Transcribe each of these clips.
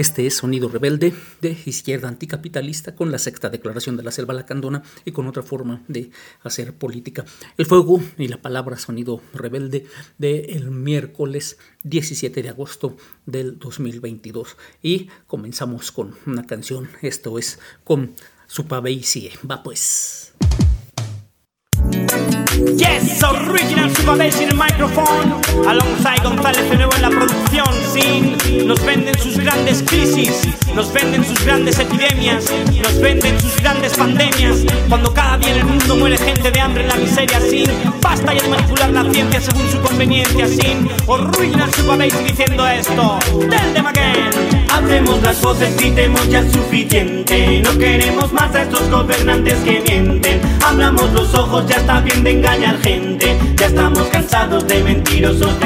Este es Sonido Rebelde de izquierda anticapitalista con la sexta declaración de la selva lacandona y con otra forma de hacer política. El fuego y la palabra Sonido Rebelde del miércoles 17 de agosto del 2022. Y comenzamos con una canción, esto es con Supabeisiye. Va pues. Yes, original in el microphone. Alongside González de nuevo en la producción. Sí, nos venden sus grandes crisis, nos venden sus grandes epidemias, nos venden sus grandes pandemias. Cuando cada día en el mundo muere gente de hambre en la miseria. Sin basta ya de manipular la ciencia según su conveniencia. Sin original Super diciendo esto. Del de again. Hacemos las voces, gritemos ya suficiente. No queremos más a estos gobernantes que mienten. Hablamos los ojos, ya está bien de engañar gente. Ya estamos cansados de mentirosos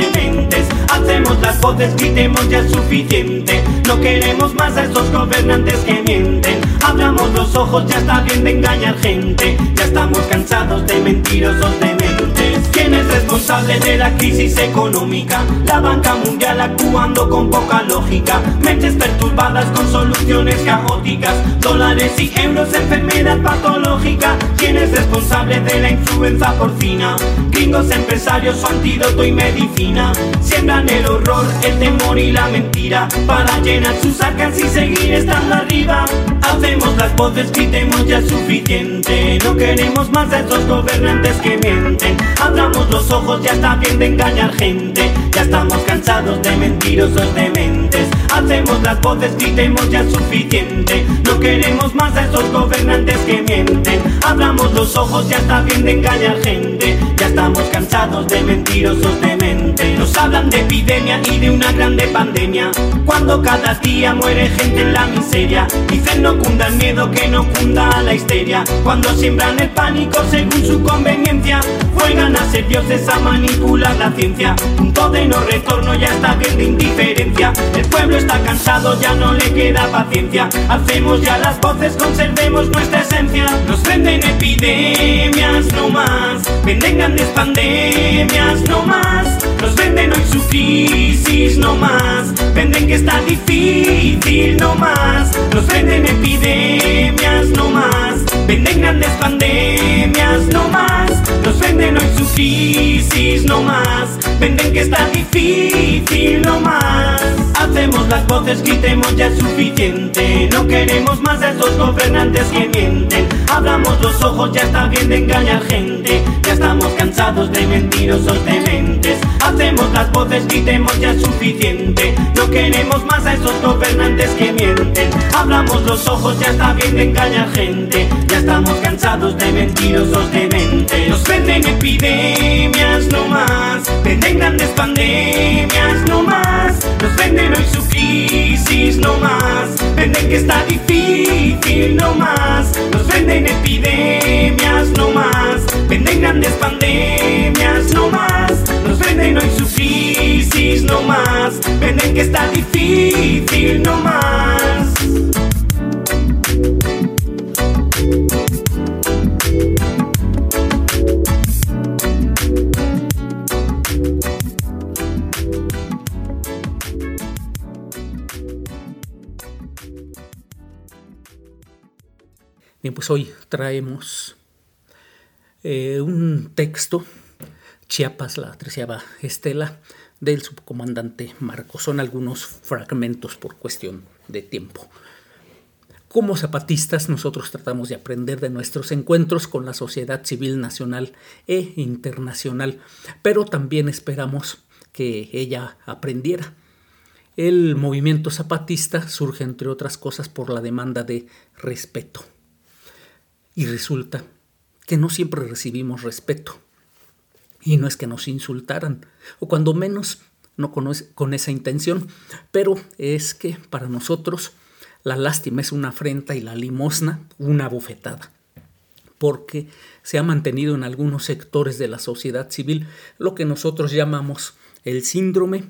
Hacemos las voces, gritemos ya suficiente. No queremos más a estos gobernantes que mienten. Hablamos los ojos, ya está bien de engañar gente. Ya estamos cansados de mentirosos dementes. ¿Quién es responsable de la crisis económica? La banca mundial actuando con poca lógica. Mentes perturbadas con soluciones caóticas. Dólares y euros, enfermedad patológica. ¿Quién es responsable de la influenza porcina? Gringos empresarios, su antídoto y medicina. Siembran el horror, el temor y la mentira. Para llenar sus arcas y seguir estando arriba. Hacemos las voces, gritemos ya suficiente. No queremos más de estos gobernantes que mienten los ojos, ya está bien de engañar gente. Ya estamos cansados de mentirosos dementes. Hacemos las voces, gritemos ya suficiente. No queremos más a esos gobernantes que mienten. Abramos los ojos, ya está bien de engañar gente. Ya estamos cansados de mentirosos dementes. Nos hablan de epidemia y de una grande pandemia. Cuando cada día muere gente en la miseria. Dicen no cunda el miedo, que no cunda la histeria. Cuando siembran el pánico según su conveniencia. Juegan a ser dioses a manipular la ciencia. Punto de no retorno, ya está bien de indiferencia. El pueblo está cansado, ya no le queda paciencia. Hacemos ya las voces, conservemos nuestra esencia. Nos venden epidemias, no más. Venden grandes pandemias, no más. Nos venden hoy su crisis, no más. Venden que está difícil, no más. Nos venden epidemias, no más. Venden grandes pandemias, no más. Nos venden hoy su crisis, no más. Venden que está difícil, no más. Las voces, gritemos ya es suficiente. No queremos más de esos gobernantes que mienten. Hablamos los ojos, ya está bien de engañar gente. Ya estamos cansados de mentirosos dementes. Hacemos las voces, gritemos ya es suficiente. No queremos más a esos gobernantes que mienten. Hablamos los ojos, ya está bien de engañar gente. Ya estamos cansados de mentirosos dementes. Nos venden epidemias, no más. Venden grandes pandemias, no más. Nos venden hoy su crisis, no más. Venden que está difícil, no más. Nos venden epidemias, no más. Venden grandes pandemias, no más. Nos venden hoy su crisis, no más. Venden que está difícil, no más. Pues hoy traemos eh, un texto, Chiapas, la treceava estela, del subcomandante Marcos. Son algunos fragmentos por cuestión de tiempo. Como zapatistas nosotros tratamos de aprender de nuestros encuentros con la sociedad civil nacional e internacional, pero también esperamos que ella aprendiera. El movimiento zapatista surge entre otras cosas por la demanda de respeto y resulta que no siempre recibimos respeto. Y no es que nos insultaran, o cuando menos no con, con esa intención, pero es que para nosotros la lástima es una afrenta y la limosna una bofetada, porque se ha mantenido en algunos sectores de la sociedad civil lo que nosotros llamamos el síndrome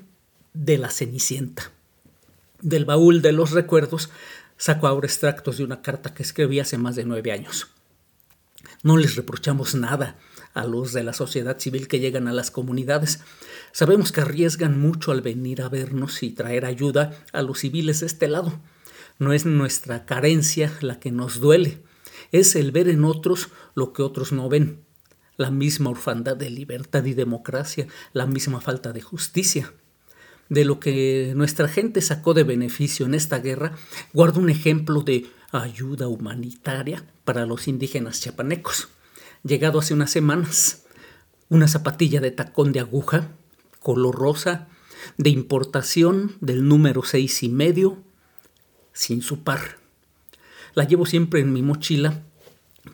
de la cenicienta. Del baúl de los recuerdos saco ahora extractos de una carta que escribí hace más de nueve años. No les reprochamos nada a los de la sociedad civil que llegan a las comunidades. Sabemos que arriesgan mucho al venir a vernos y traer ayuda a los civiles de este lado. No es nuestra carencia la que nos duele, es el ver en otros lo que otros no ven, la misma orfandad de libertad y democracia, la misma falta de justicia. De lo que nuestra gente sacó de beneficio en esta guerra, guardo un ejemplo de ayuda humanitaria para los indígenas chiapanecos. Llegado hace unas semanas, una zapatilla de tacón de aguja, color rosa, de importación del número seis y medio, sin su par. La llevo siempre en mi mochila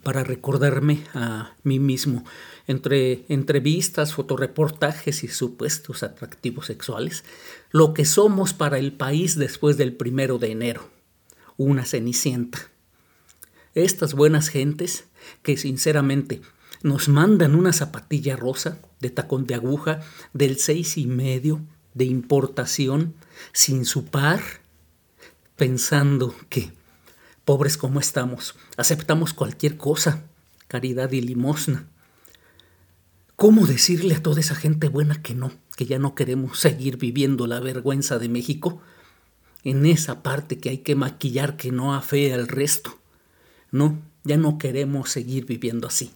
para recordarme a mí mismo, entre entrevistas, fotoreportajes y supuestos atractivos sexuales, lo que somos para el país después del primero de enero una cenicienta. Estas buenas gentes que sinceramente nos mandan una zapatilla rosa de tacón de aguja del seis y medio de importación sin su par, pensando que, pobres como estamos, aceptamos cualquier cosa, caridad y limosna. ¿Cómo decirle a toda esa gente buena que no, que ya no queremos seguir viviendo la vergüenza de México? en esa parte que hay que maquillar que no afea al resto. No, ya no queremos seguir viviendo así.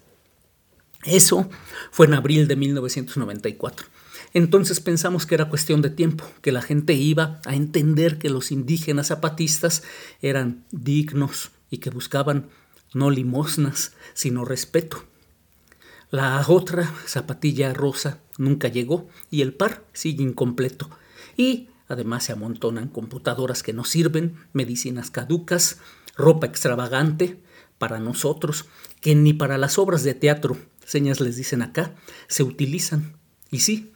Eso fue en abril de 1994. Entonces pensamos que era cuestión de tiempo, que la gente iba a entender que los indígenas zapatistas eran dignos y que buscaban no limosnas, sino respeto. La otra zapatilla rosa nunca llegó y el par sigue incompleto. Y Además se amontonan computadoras que no sirven, medicinas caducas, ropa extravagante para nosotros, que ni para las obras de teatro, señas les dicen acá, se utilizan. Y sí,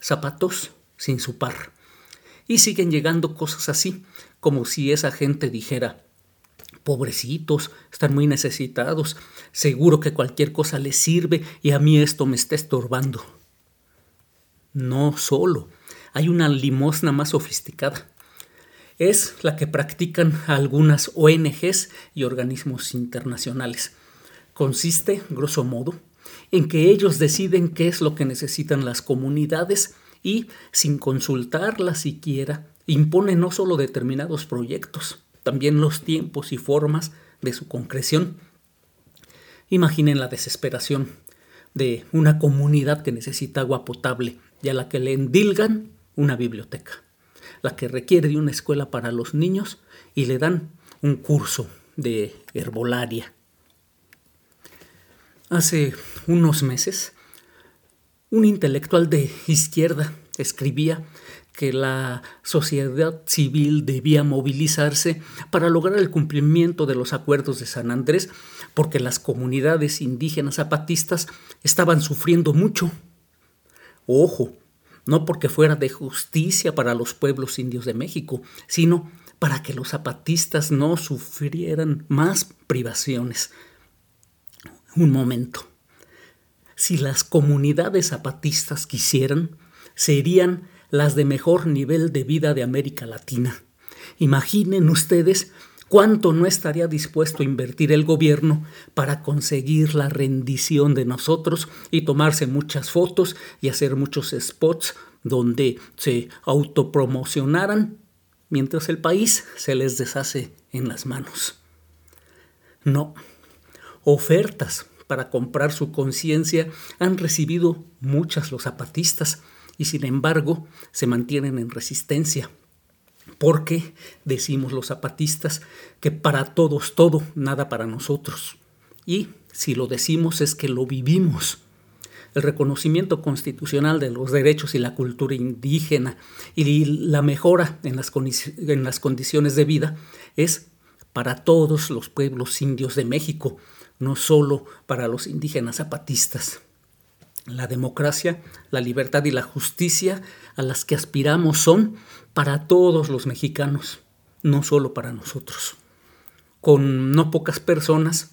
zapatos sin su par. Y siguen llegando cosas así, como si esa gente dijera, pobrecitos, están muy necesitados, seguro que cualquier cosa les sirve y a mí esto me está estorbando. No solo, hay una limosna más sofisticada. Es la que practican algunas ONGs y organismos internacionales. Consiste, grosso modo, en que ellos deciden qué es lo que necesitan las comunidades y, sin consultarlas siquiera, imponen no solo determinados proyectos, también los tiempos y formas de su concreción. Imaginen la desesperación de una comunidad que necesita agua potable y a la que le endilgan una biblioteca, la que requiere de una escuela para los niños y le dan un curso de herbolaria. Hace unos meses, un intelectual de izquierda escribía que la sociedad civil debía movilizarse para lograr el cumplimiento de los acuerdos de San Andrés, porque las comunidades indígenas zapatistas estaban sufriendo mucho. Ojo, no porque fuera de justicia para los pueblos indios de México, sino para que los zapatistas no sufrieran más privaciones. Un momento. Si las comunidades zapatistas quisieran, serían las de mejor nivel de vida de América Latina. Imaginen ustedes ¿Cuánto no estaría dispuesto a invertir el gobierno para conseguir la rendición de nosotros y tomarse muchas fotos y hacer muchos spots donde se autopromocionaran mientras el país se les deshace en las manos? No. Ofertas para comprar su conciencia han recibido muchas los zapatistas y sin embargo se mantienen en resistencia porque decimos los zapatistas que para todos todo, nada para nosotros. Y si lo decimos es que lo vivimos. El reconocimiento constitucional de los derechos y la cultura indígena y la mejora en las, en las condiciones de vida es para todos los pueblos indios de México, no solo para los indígenas zapatistas. La democracia, la libertad y la justicia a las que aspiramos son para todos los mexicanos, no solo para nosotros. Con no pocas personas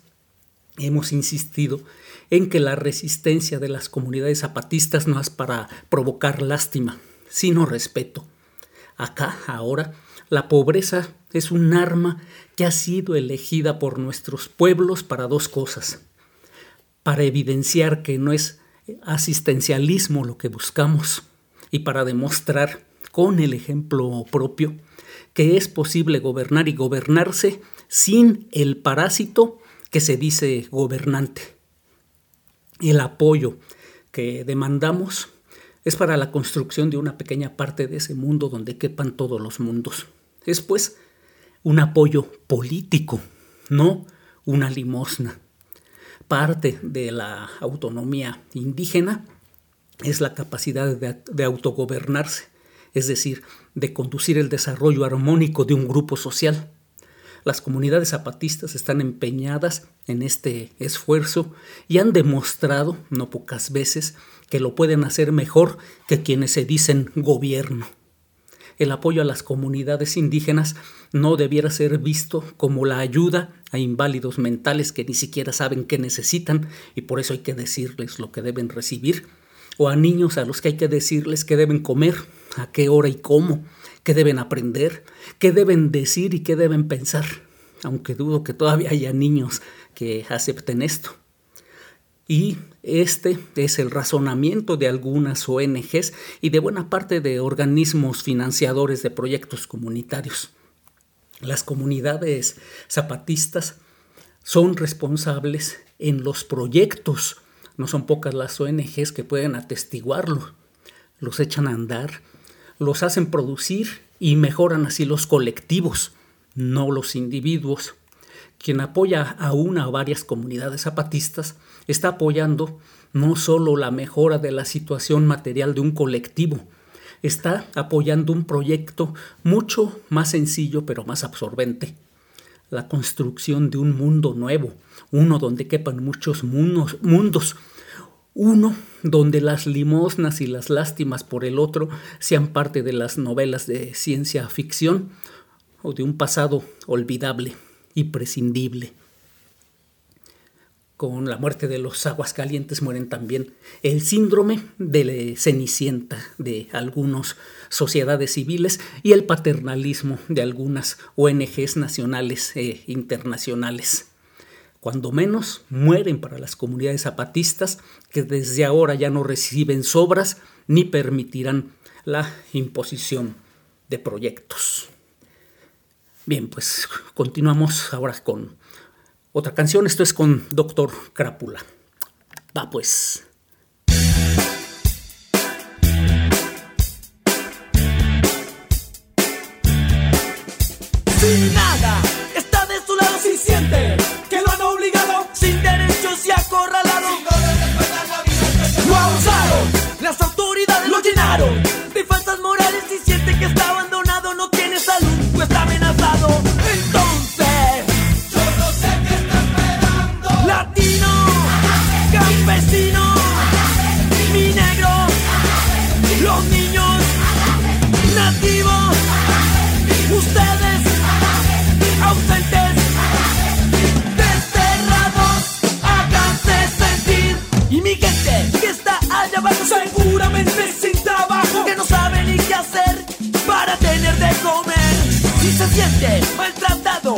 hemos insistido en que la resistencia de las comunidades zapatistas no es para provocar lástima, sino respeto. Acá, ahora, la pobreza es un arma que ha sido elegida por nuestros pueblos para dos cosas. Para evidenciar que no es asistencialismo lo que buscamos y para demostrar con el ejemplo propio que es posible gobernar y gobernarse sin el parásito que se dice gobernante. El apoyo que demandamos es para la construcción de una pequeña parte de ese mundo donde quepan todos los mundos. Es pues un apoyo político, no una limosna. Parte de la autonomía indígena es la capacidad de, autogobernarse, es decir, de conducir el desarrollo armónico de un grupo social. Las comunidades zapatistas están empeñadas en este esfuerzo y han demostrado, no pocas veces, que lo pueden hacer mejor que quienes se dicen gobierno. El apoyo a las comunidades indígenas no debiera ser visto como la ayuda a inválidos mentales que ni siquiera saben qué necesitan y por eso hay que decirles lo que deben recibir, o a niños a los que hay que decirles qué deben comer, a qué hora y cómo, qué deben aprender, qué deben decir y qué deben pensar, aunque dudo que todavía haya niños que acepten esto. Y este es el razonamiento de algunas ONGs y de buena parte de organismos financiadores de proyectos comunitarios. Las comunidades zapatistas son responsables en los proyectos. No son pocas las ONGs que pueden atestiguarlo. Los echan a andar, los hacen producir y mejoran así los colectivos, no los individuos. Quien apoya a una o varias comunidades zapatistas está apoyando no solo la mejora de la situación material de un colectivo, está apoyando un proyecto mucho más sencillo pero más absorbente, la construcción de un mundo nuevo, uno donde quepan muchos mundos, uno donde las limosnas y las lástimas por el otro sean parte de las novelas de ciencia ficción o de un pasado olvidable y prescindible. Con la muerte de los aguas calientes mueren también el síndrome de Cenicienta de algunas sociedades civiles y el paternalismo de algunas ONGs nacionales e internacionales cuando menos mueren para las comunidades zapatistas que desde ahora ya no reciben sobras ni permitirán la imposición de proyectos. Bien, pues continuamos ahora con otra canción. Esto es con Doctor Crápula. Va pues. Sin nada, está de su lado si siente sin derechos y acorralado. Lo abusaron, las autoridades lo llenaron de faltas morales y siente que está abandonado, no tiene salud o está se siente maltratado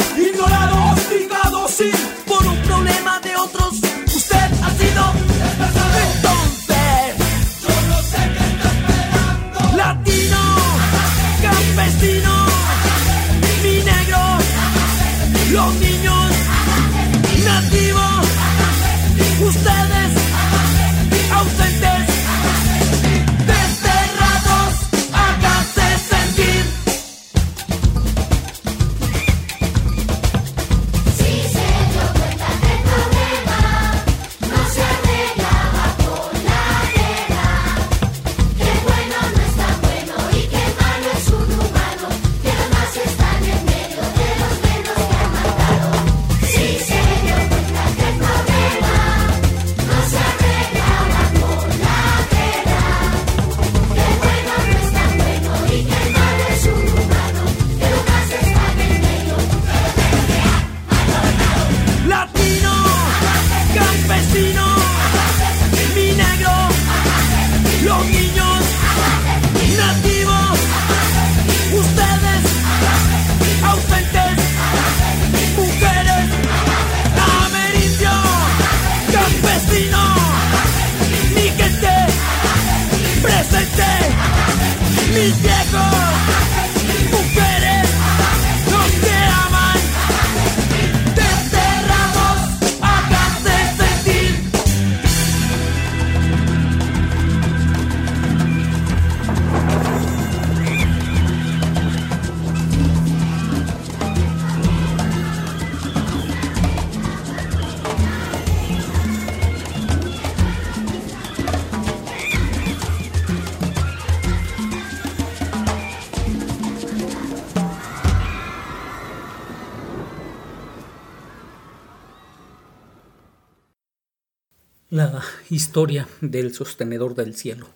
historia del sostenedor del cielo.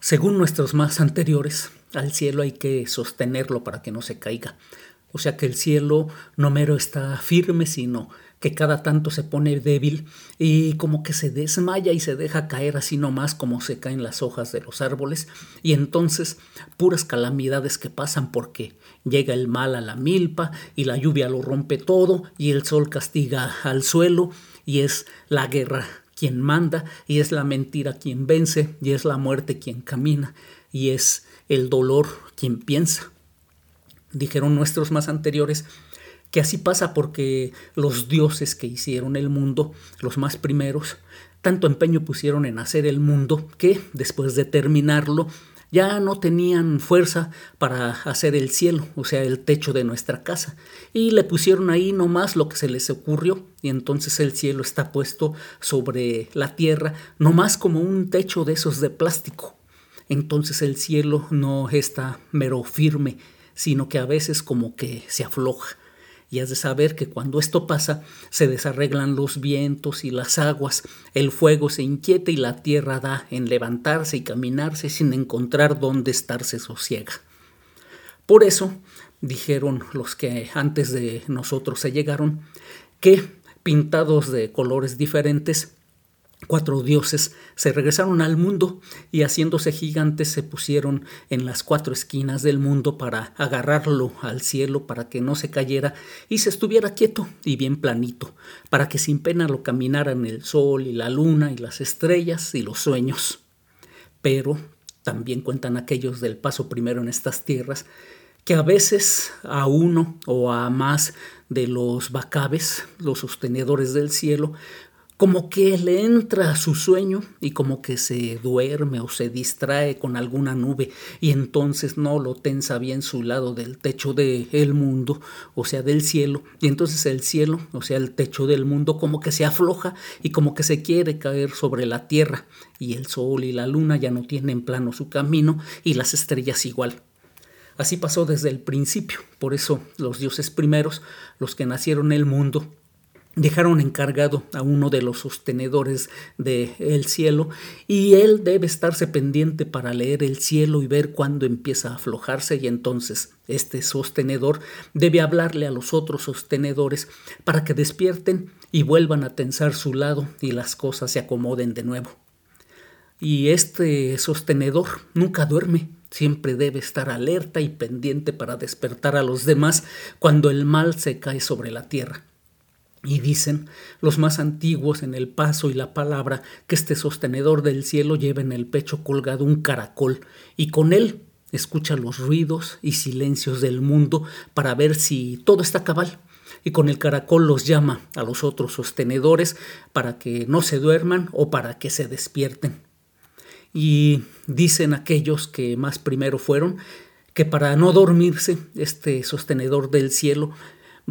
Según nuestros más anteriores, al cielo hay que sostenerlo para que no se caiga. O sea que el cielo no mero está firme, sino que cada tanto se pone débil y como que se desmaya y se deja caer así nomás como se caen las hojas de los árboles y entonces puras calamidades que pasan porque llega el mal a la milpa y la lluvia lo rompe todo y el sol castiga al suelo y es la guerra quien manda y es la mentira quien vence y es la muerte quien camina y es el dolor quien piensa. Dijeron nuestros más anteriores que así pasa porque los dioses que hicieron el mundo, los más primeros, tanto empeño pusieron en hacer el mundo que, después de terminarlo, ya no tenían fuerza para hacer el cielo, o sea, el techo de nuestra casa, y le pusieron ahí nomás lo que se les ocurrió, y entonces el cielo está puesto sobre la tierra, nomás como un techo de esos de plástico. Entonces el cielo no está mero firme, sino que a veces como que se afloja y has de saber que cuando esto pasa se desarreglan los vientos y las aguas, el fuego se inquieta y la tierra da en levantarse y caminarse sin encontrar dónde estarse sosiega. Por eso, dijeron los que antes de nosotros se llegaron, que pintados de colores diferentes, cuatro dioses se regresaron al mundo y haciéndose gigantes se pusieron en las cuatro esquinas del mundo para agarrarlo al cielo para que no se cayera y se estuviera quieto y bien planito, para que sin pena lo caminaran el sol y la luna y las estrellas y los sueños. Pero también cuentan aquellos del paso primero en estas tierras que a veces a uno o a más de los bacabes, los sostenedores del cielo, como que le entra a su sueño y como que se duerme o se distrae con alguna nube y entonces no lo tensa bien su lado del techo del el mundo, o sea, del cielo, y entonces el cielo, o sea, el techo del mundo, como que se afloja y como que se quiere caer sobre la tierra, y el sol y la luna ya no tienen plano su camino y las estrellas igual. Así pasó desde el principio, por eso los dioses primeros, los que nacieron el mundo, dejaron encargado a uno de los sostenedores del cielo y él debe estarse pendiente para leer el cielo y ver cuándo empieza a aflojarse y entonces este sostenedor debe hablarle a los otros sostenedores para que despierten y vuelvan a tensar su lado y las cosas se acomoden de nuevo. Y este sostenedor nunca duerme, siempre debe estar alerta y pendiente para despertar a los demás cuando el mal se cae sobre la tierra. Y dicen los más antiguos en el paso y la palabra que este sostenedor del cielo lleva en el pecho colgado un caracol y con él escucha los ruidos y silencios del mundo para ver si todo está cabal. Y con el caracol los llama a los otros sostenedores para que no se duerman o para que se despierten. Y dicen aquellos que más primero fueron que para no dormirse este sostenedor del cielo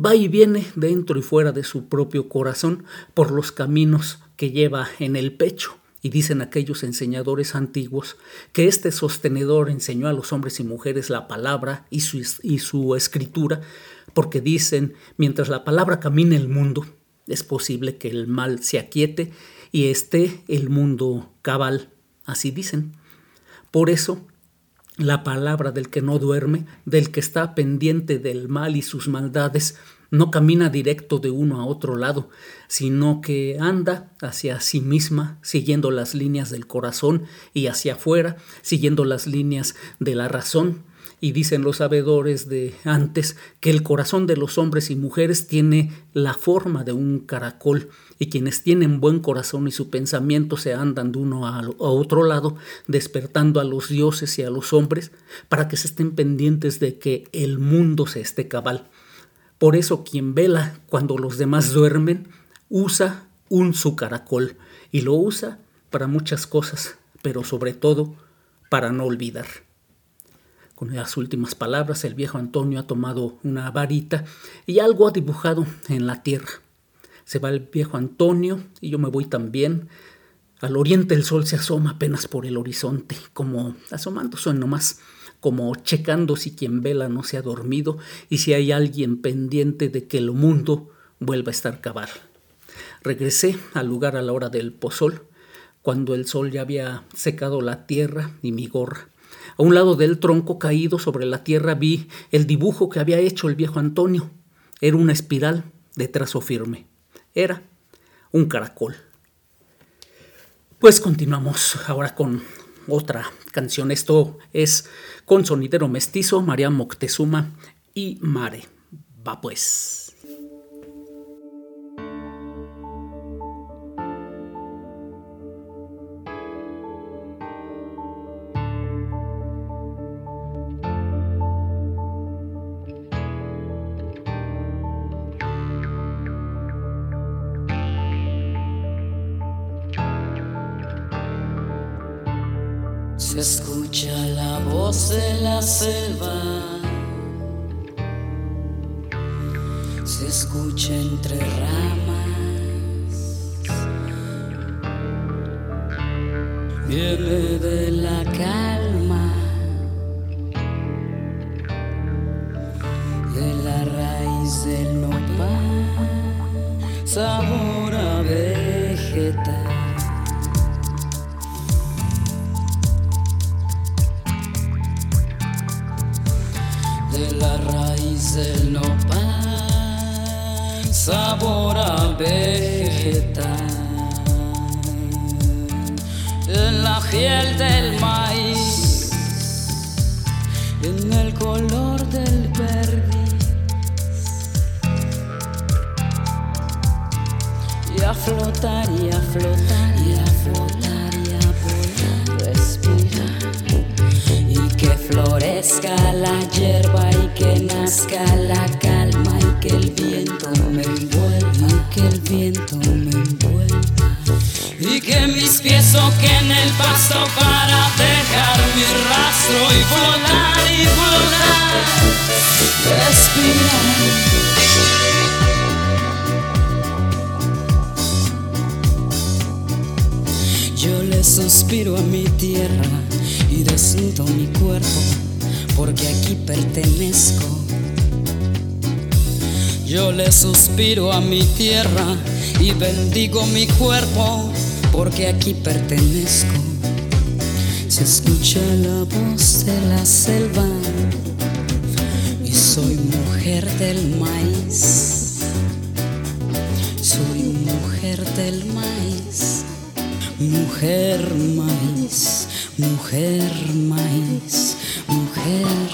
va y viene dentro y fuera de su propio corazón por los caminos que lleva en el pecho. Y dicen aquellos enseñadores antiguos que este sostenedor enseñó a los hombres y mujeres la palabra y su, y su escritura, porque dicen, mientras la palabra camine el mundo, es posible que el mal se aquiete y esté el mundo cabal, así dicen. Por eso la palabra del que no duerme, del que está pendiente del mal y sus maldades, no camina directo de uno a otro lado, sino que anda hacia sí misma, siguiendo las líneas del corazón y hacia afuera, siguiendo las líneas de la razón. Y dicen los sabedores de antes que el corazón de los hombres y mujeres tiene la forma de un caracol y quienes tienen buen corazón y su pensamiento se andan de uno a, otro lado, despertando a los dioses y a los hombres para que se estén pendientes de que el mundo se esté cabal. Por eso quien vela cuando los demás duermen usa un su caracol y lo usa para muchas cosas, pero sobre todo para no olvidar. Con las últimas palabras el viejo Antonio ha tomado una varita y algo ha dibujado en la tierra. Se va el viejo Antonio y yo me voy también. Al oriente el sol se asoma apenas por el horizonte, como asomándose nomás, como checando si quien vela no se ha dormido y si hay alguien pendiente de que el mundo vuelva a estar cabal. Regresé al lugar a la hora del pozol, cuando el sol ya había secado la tierra y mi gorra. A un lado del tronco caído sobre la tierra vi el dibujo que había hecho el viejo Antonio. Era una espiral de trazo firme. Era un caracol. Pues continuamos ahora con otra canción. Esto es con sonidero mestizo, María Moctezuma y Mare. Va pues. Se escucha la voz de la selva, se escucha entre ramas, viene de la calma, de la raíz del nopal, sabor piel del Yo le suspiro a mi tierra y bendigo mi cuerpo porque aquí pertenezco. Se escucha la voz de la selva y soy mujer del maíz. Soy mujer del maíz. Mujer maíz, mujer maíz, mujer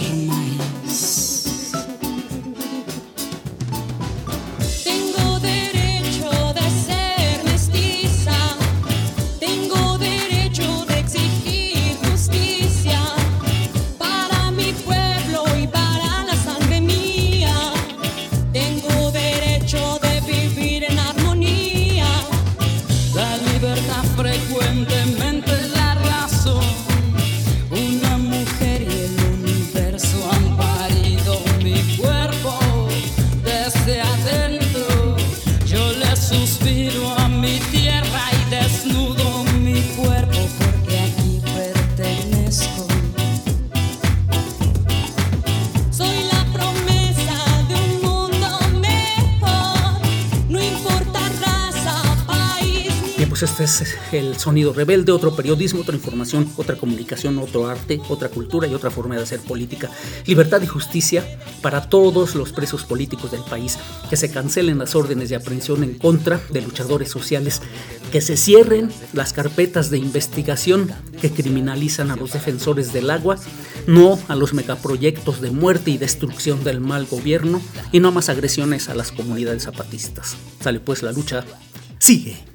sonido rebelde, otro periodismo, otra información, otra comunicación, otro arte, otra cultura y otra forma de hacer política. Libertad y justicia para todos los presos políticos del país, que se cancelen las órdenes de aprehensión en contra de luchadores sociales, que se cierren las carpetas de investigación que criminalizan a los defensores del agua, no a los megaproyectos de muerte y destrucción del mal gobierno y no más agresiones a las comunidades zapatistas. Sale pues la lucha, sigue.